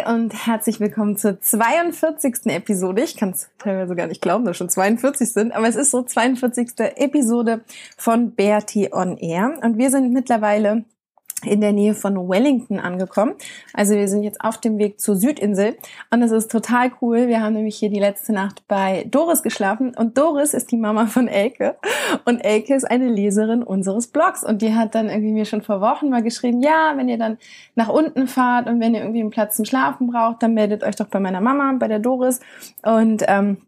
Hey und herzlich willkommen zur 42. Episode. Ich kann es teilweise gar nicht glauben, dass schon 42 sind, aber es ist so 42. Episode von Bertie on Air und wir sind mittlerweile in der Nähe von Wellington angekommen. Also wir sind jetzt auf dem Weg zur Südinsel und es ist total cool. Wir haben nämlich hier die letzte Nacht bei Doris geschlafen und Doris ist die Mama von Elke und Elke ist eine Leserin unseres Blogs und die hat dann irgendwie mir schon vor Wochen mal geschrieben, ja, wenn ihr dann nach unten fahrt und wenn ihr irgendwie einen Platz zum Schlafen braucht, dann meldet euch doch bei meiner Mama, bei der Doris und ähm,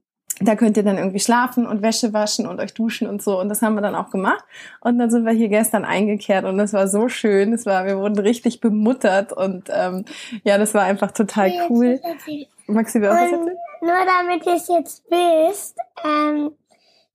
da könnt ihr dann irgendwie schlafen und Wäsche waschen und euch duschen und so. Und das haben wir dann auch gemacht. Und dann sind wir hier gestern eingekehrt und es war so schön. Es war, wir wurden richtig bemuttert und ähm, ja, das war einfach total cool. Maxi, wer auch was erzählen? Nur damit ihr es jetzt wisst, ähm,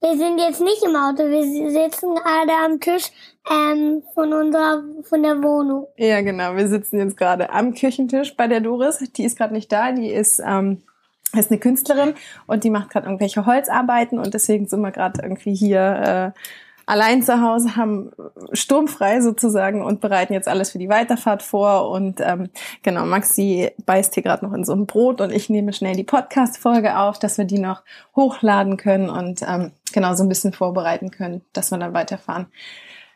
wir sind jetzt nicht im Auto, wir sitzen gerade am Tisch ähm, von unserer von der Wohnung. Ja, genau. Wir sitzen jetzt gerade am Küchentisch bei der Doris. Die ist gerade nicht da. Die ist ähm, ist eine Künstlerin und die macht gerade irgendwelche Holzarbeiten und deswegen sind wir gerade irgendwie hier äh, allein zu Hause, haben sturmfrei sozusagen und bereiten jetzt alles für die Weiterfahrt vor. Und ähm, genau, Maxi beißt hier gerade noch in so ein Brot und ich nehme schnell die Podcast-Folge auf, dass wir die noch hochladen können und ähm, genau so ein bisschen vorbereiten können, dass wir dann weiterfahren.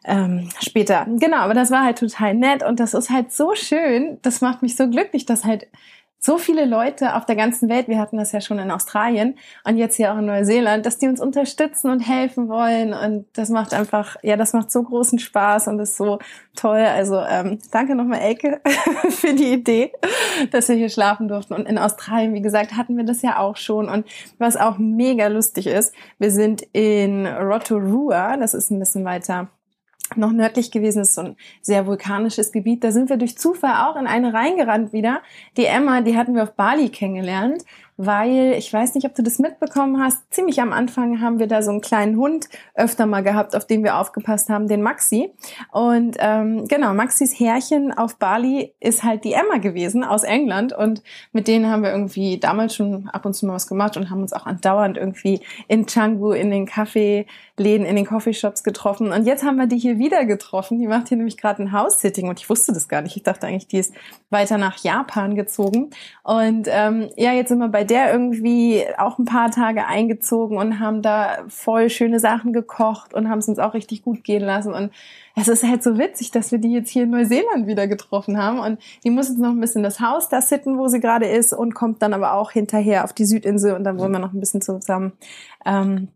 Ähm, später. Genau, aber das war halt total nett und das ist halt so schön. Das macht mich so glücklich, dass halt so viele Leute auf der ganzen Welt, wir hatten das ja schon in Australien und jetzt hier auch in Neuseeland, dass die uns unterstützen und helfen wollen und das macht einfach, ja, das macht so großen Spaß und ist so toll. Also ähm, danke nochmal Elke für die Idee, dass wir hier schlafen durften und in Australien, wie gesagt, hatten wir das ja auch schon und was auch mega lustig ist, wir sind in Rotorua, das ist ein bisschen weiter noch nördlich gewesen ist, so ein sehr vulkanisches Gebiet. Da sind wir durch Zufall auch in eine reingerannt wieder. Die Emma, die hatten wir auf Bali kennengelernt weil ich weiß nicht, ob du das mitbekommen hast. Ziemlich am Anfang haben wir da so einen kleinen Hund öfter mal gehabt, auf den wir aufgepasst haben, den Maxi. Und ähm, genau, Maxis Herrchen auf Bali ist halt die Emma gewesen aus England und mit denen haben wir irgendwie damals schon ab und zu mal was gemacht und haben uns auch andauernd irgendwie in Canggu in den Kaffeeläden, in den Coffeeshops getroffen. Und jetzt haben wir die hier wieder getroffen. Die macht hier nämlich gerade ein House-Sitting und ich wusste das gar nicht. Ich dachte eigentlich, die ist weiter nach Japan gezogen. Und ähm, ja, jetzt sind wir bei der irgendwie auch ein paar Tage eingezogen und haben da voll schöne Sachen gekocht und haben es uns auch richtig gut gehen lassen. Und es ist halt so witzig, dass wir die jetzt hier in Neuseeland wieder getroffen haben. Und die muss jetzt noch ein bisschen das Haus da sitten, wo sie gerade ist und kommt dann aber auch hinterher auf die Südinsel und dann wollen wir noch ein bisschen zusammen ähm,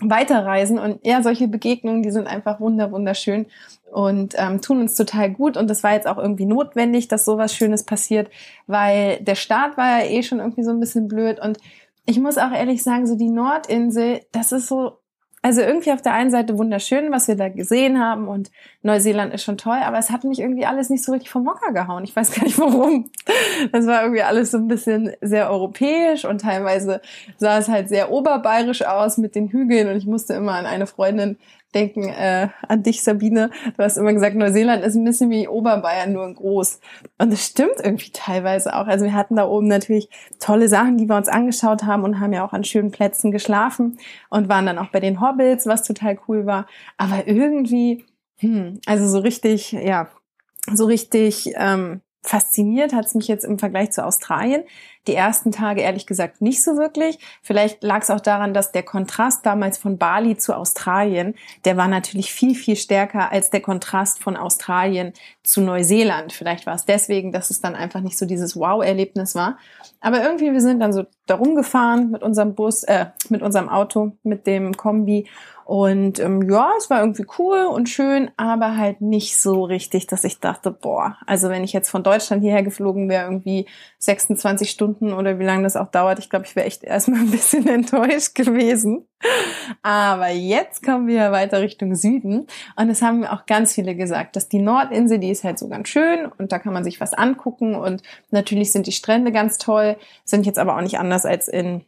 weiterreisen. Und ja, solche Begegnungen, die sind einfach wunder, wunderschön und ähm, tun uns total gut. Und das war jetzt auch irgendwie notwendig, dass sowas Schönes passiert, weil der Start war ja eh schon irgendwie so ein bisschen blöd. Und ich muss auch ehrlich sagen, so die Nordinsel, das ist so also irgendwie auf der einen Seite wunderschön, was wir da gesehen haben und Neuseeland ist schon toll, aber es hat mich irgendwie alles nicht so richtig vom Mocker gehauen. Ich weiß gar nicht warum. Das war irgendwie alles so ein bisschen sehr europäisch und teilweise sah es halt sehr oberbayerisch aus mit den Hügeln und ich musste immer an eine Freundin denken äh, an dich, Sabine. Du hast immer gesagt, Neuseeland ist ein bisschen wie Oberbayern, nur in groß. Und das stimmt irgendwie teilweise auch. Also wir hatten da oben natürlich tolle Sachen, die wir uns angeschaut haben und haben ja auch an schönen Plätzen geschlafen und waren dann auch bei den Hobbits, was total cool war. Aber irgendwie, hm, also so richtig, ja, so richtig ähm, fasziniert hat es mich jetzt im Vergleich zu Australien. Die ersten Tage ehrlich gesagt nicht so wirklich. Vielleicht lag es auch daran, dass der Kontrast damals von Bali zu Australien, der war natürlich viel, viel stärker als der Kontrast von Australien zu Neuseeland. Vielleicht war es deswegen, dass es dann einfach nicht so dieses Wow-Erlebnis war. Aber irgendwie, wir sind dann so darum gefahren mit unserem Bus, äh, mit unserem Auto, mit dem Kombi Und ähm, ja, es war irgendwie cool und schön, aber halt nicht so richtig, dass ich dachte, boah, also wenn ich jetzt von Deutschland hierher geflogen wäre, irgendwie 26 Stunden oder wie lange das auch dauert, ich glaube, ich wäre echt erstmal ein bisschen enttäuscht gewesen. Aber jetzt kommen wir weiter Richtung Süden. Und es haben auch ganz viele gesagt, dass die Nordinsel, die ist halt so ganz schön und da kann man sich was angucken. Und natürlich sind die Strände ganz toll, sind jetzt aber auch nicht anders als in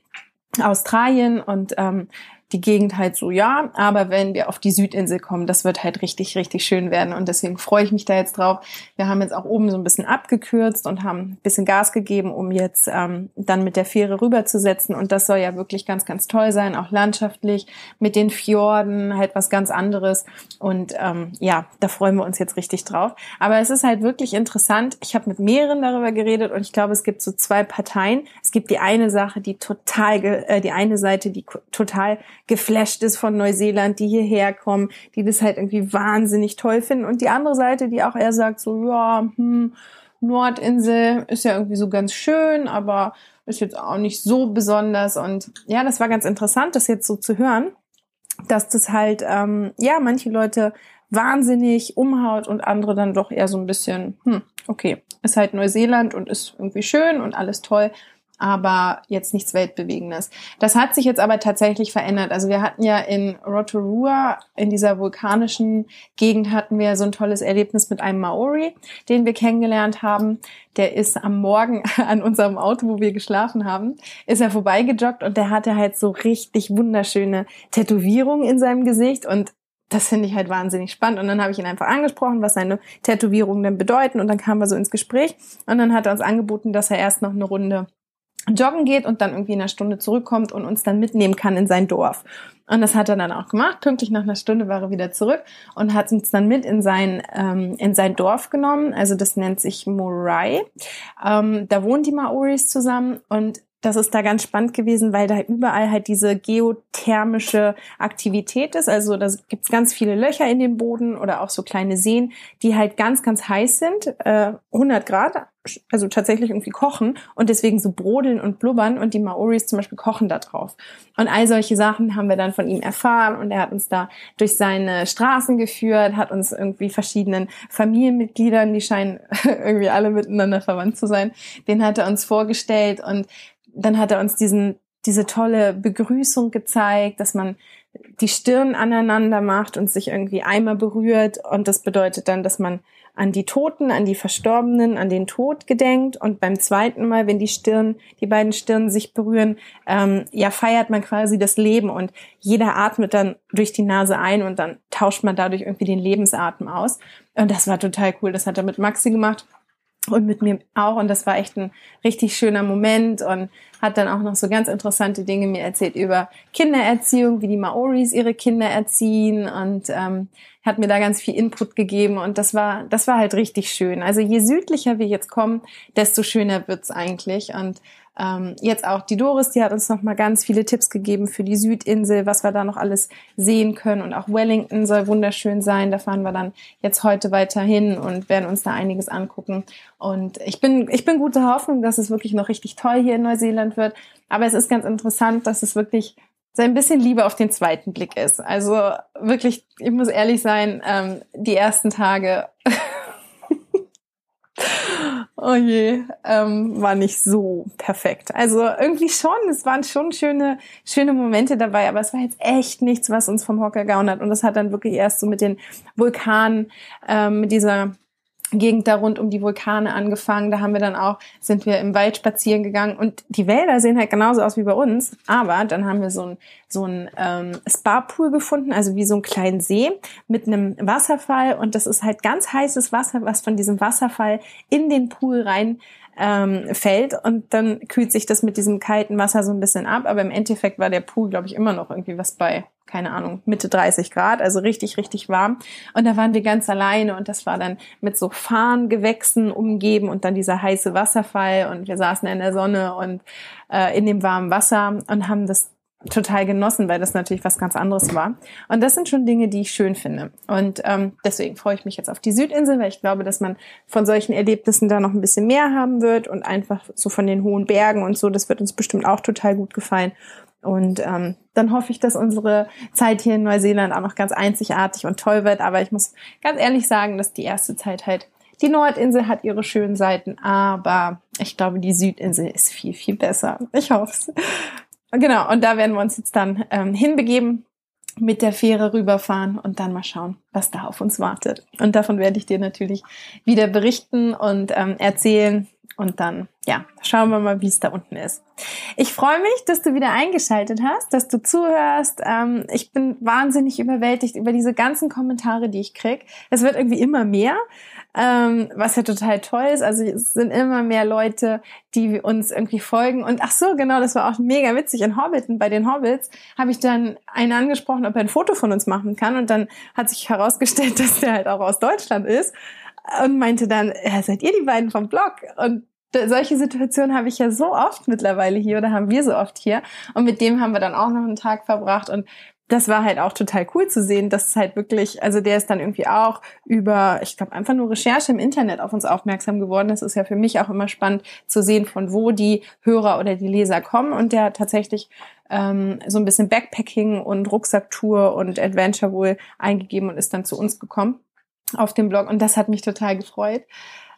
Australien. Und ähm, die Gegend halt so, ja, aber wenn wir auf die Südinsel kommen, das wird halt richtig, richtig schön werden und deswegen freue ich mich da jetzt drauf. Wir haben jetzt auch oben so ein bisschen abgekürzt und haben ein bisschen Gas gegeben, um jetzt ähm, dann mit der Fähre rüberzusetzen und das soll ja wirklich ganz, ganz toll sein, auch landschaftlich mit den Fjorden, halt was ganz anderes und ähm, ja, da freuen wir uns jetzt richtig drauf. Aber es ist halt wirklich interessant. Ich habe mit mehreren darüber geredet und ich glaube, es gibt so zwei Parteien. Es gibt die eine Sache, die total, äh, die eine Seite, die total geflasht ist von Neuseeland, die hierher kommen, die das halt irgendwie wahnsinnig toll finden. Und die andere Seite, die auch eher sagt so, ja, hm, Nordinsel ist ja irgendwie so ganz schön, aber ist jetzt auch nicht so besonders. Und ja, das war ganz interessant, das jetzt so zu hören, dass das halt, ähm, ja, manche Leute wahnsinnig umhaut und andere dann doch eher so ein bisschen, hm, okay, ist halt Neuseeland und ist irgendwie schön und alles toll, aber jetzt nichts Weltbewegendes. Das hat sich jetzt aber tatsächlich verändert. Also wir hatten ja in Rotorua, in dieser vulkanischen Gegend, hatten wir so ein tolles Erlebnis mit einem Maori, den wir kennengelernt haben. Der ist am Morgen an unserem Auto, wo wir geschlafen haben, ist er vorbeigejoggt und der hatte halt so richtig wunderschöne Tätowierungen in seinem Gesicht und das finde ich halt wahnsinnig spannend. Und dann habe ich ihn einfach angesprochen, was seine Tätowierungen denn bedeuten. Und dann kamen wir so ins Gespräch. Und dann hat er uns angeboten, dass er erst noch eine Runde joggen geht und dann irgendwie in einer Stunde zurückkommt und uns dann mitnehmen kann in sein Dorf. Und das hat er dann auch gemacht. Pünktlich nach einer Stunde war er wieder zurück und hat uns dann mit in sein, ähm, in sein Dorf genommen. Also das nennt sich Morai. Ähm, da wohnen die Maoris zusammen und das ist da ganz spannend gewesen, weil da überall halt diese geothermische Aktivität ist. Also da gibt's ganz viele Löcher in dem Boden oder auch so kleine Seen, die halt ganz, ganz heiß sind, äh, 100 Grad, also tatsächlich irgendwie kochen und deswegen so brodeln und blubbern und die Maoris zum Beispiel kochen da drauf. Und all solche Sachen haben wir dann von ihm erfahren und er hat uns da durch seine Straßen geführt, hat uns irgendwie verschiedenen Familienmitgliedern, die scheinen irgendwie alle miteinander verwandt zu sein, den hat er uns vorgestellt und dann hat er uns diesen, diese tolle Begrüßung gezeigt, dass man die Stirn aneinander macht und sich irgendwie einmal berührt. Und das bedeutet dann, dass man an die Toten, an die Verstorbenen, an den Tod gedenkt. Und beim zweiten Mal, wenn die Stirn, die beiden Stirn sich berühren, ähm, ja, feiert man quasi das Leben und jeder atmet dann durch die Nase ein und dann tauscht man dadurch irgendwie den Lebensatem aus. Und das war total cool. Das hat er mit Maxi gemacht und mit mir auch. Und das war echt ein richtig schöner Moment und hat dann auch noch so ganz interessante Dinge mir erzählt über Kindererziehung, wie die Maoris ihre Kinder erziehen und ähm, hat mir da ganz viel Input gegeben und das war, das war halt richtig schön. Also je südlicher wir jetzt kommen, desto schöner wird's eigentlich und ähm, jetzt auch die Doris, die hat uns noch mal ganz viele Tipps gegeben für die Südinsel, was wir da noch alles sehen können. Und auch Wellington soll wunderschön sein. Da fahren wir dann jetzt heute weiter hin und werden uns da einiges angucken. Und ich bin, ich bin gute Hoffnung, dass es wirklich noch richtig toll hier in Neuseeland wird. Aber es ist ganz interessant, dass es wirklich so ein bisschen Liebe auf den zweiten Blick ist. Also wirklich, ich muss ehrlich sein, ähm, die ersten Tage Oh je, ähm, war nicht so perfekt. Also irgendwie schon, es waren schon schöne, schöne Momente dabei, aber es war jetzt echt nichts, was uns vom Hocker gehauen hat. Und das hat dann wirklich erst so mit den Vulkanen, ähm, mit dieser Gegend da rund um die Vulkane angefangen. Da haben wir dann auch, sind wir im Wald spazieren gegangen und die Wälder sehen halt genauso aus wie bei uns. Aber dann haben wir so ein so ein ähm, Spa-Pool gefunden, also wie so einen kleinen See mit einem Wasserfall und das ist halt ganz heißes Wasser, was von diesem Wasserfall in den Pool rein ähm, fällt und dann kühlt sich das mit diesem kalten Wasser so ein bisschen ab. Aber im Endeffekt war der Pool, glaube ich, immer noch irgendwie was bei, keine Ahnung, Mitte 30 Grad, also richtig, richtig warm. Und da waren wir ganz alleine und das war dann mit so Farngewächsen umgeben und dann dieser heiße Wasserfall und wir saßen in der Sonne und äh, in dem warmen Wasser und haben das total genossen, weil das natürlich was ganz anderes war. Und das sind schon Dinge, die ich schön finde. Und ähm, deswegen freue ich mich jetzt auf die Südinsel, weil ich glaube, dass man von solchen Erlebnissen da noch ein bisschen mehr haben wird und einfach so von den hohen Bergen und so, das wird uns bestimmt auch total gut gefallen. Und ähm, dann hoffe ich, dass unsere Zeit hier in Neuseeland auch noch ganz einzigartig und toll wird. Aber ich muss ganz ehrlich sagen, dass die erste Zeit halt, die Nordinsel hat ihre schönen Seiten, aber ich glaube, die Südinsel ist viel, viel besser. Ich hoffe es. Genau, und da werden wir uns jetzt dann ähm, hinbegeben mit der Fähre rüberfahren und dann mal schauen, was da auf uns wartet. Und davon werde ich dir natürlich wieder berichten und ähm, erzählen. Und dann, ja, schauen wir mal, wie es da unten ist. Ich freue mich, dass du wieder eingeschaltet hast, dass du zuhörst. Ähm, ich bin wahnsinnig überwältigt über diese ganzen Kommentare, die ich krieg. Es wird irgendwie immer mehr ähm, was ja total toll ist. Also es sind immer mehr Leute, die uns irgendwie folgen. Und ach so, genau, das war auch mega witzig. In Hobbiten, bei den Hobbits, habe ich dann einen angesprochen, ob er ein Foto von uns machen kann. Und dann hat sich herausgestellt, dass der halt auch aus Deutschland ist. Und meinte dann, ja, seid ihr die beiden vom Blog? Und solche Situationen habe ich ja so oft mittlerweile hier oder haben wir so oft hier. Und mit dem haben wir dann auch noch einen Tag verbracht. Und das war halt auch total cool zu sehen, dass es halt wirklich, also der ist dann irgendwie auch über, ich glaube, einfach nur Recherche im Internet auf uns aufmerksam geworden. Das ist ja für mich auch immer spannend zu sehen, von wo die Hörer oder die Leser kommen. Und der tatsächlich ähm, so ein bisschen Backpacking und Rucksacktour und Adventure wohl eingegeben und ist dann zu uns gekommen auf dem Blog. Und das hat mich total gefreut.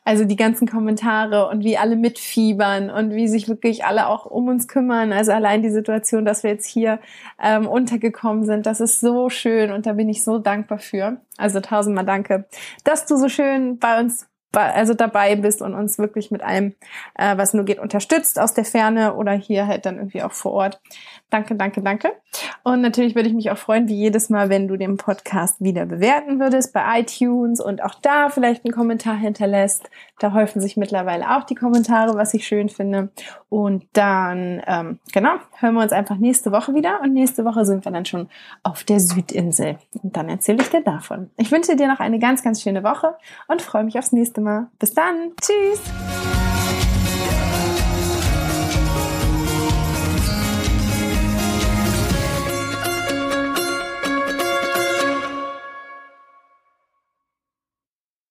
Also die ganzen Kommentare und wie alle mitfiebern und wie sich wirklich alle auch um uns kümmern. Also allein die Situation, dass wir jetzt hier ähm, untergekommen sind, das ist so schön und da bin ich so dankbar für. Also tausendmal danke, dass du so schön bei uns also dabei bist und uns wirklich mit allem, äh, was nur geht, unterstützt aus der Ferne oder hier halt dann irgendwie auch vor Ort. Danke, danke, danke. Und natürlich würde ich mich auch freuen, wie jedes Mal, wenn du den Podcast wieder bewerten würdest bei iTunes und auch da vielleicht einen Kommentar hinterlässt. Da häufen sich mittlerweile auch die Kommentare, was ich schön finde. Und dann, ähm, genau, hören wir uns einfach nächste Woche wieder. Und nächste Woche sind wir dann schon auf der Südinsel. Und dann erzähle ich dir davon. Ich wünsche dir noch eine ganz, ganz schöne Woche und freue mich aufs nächste Mal. Bis dann. Tschüss.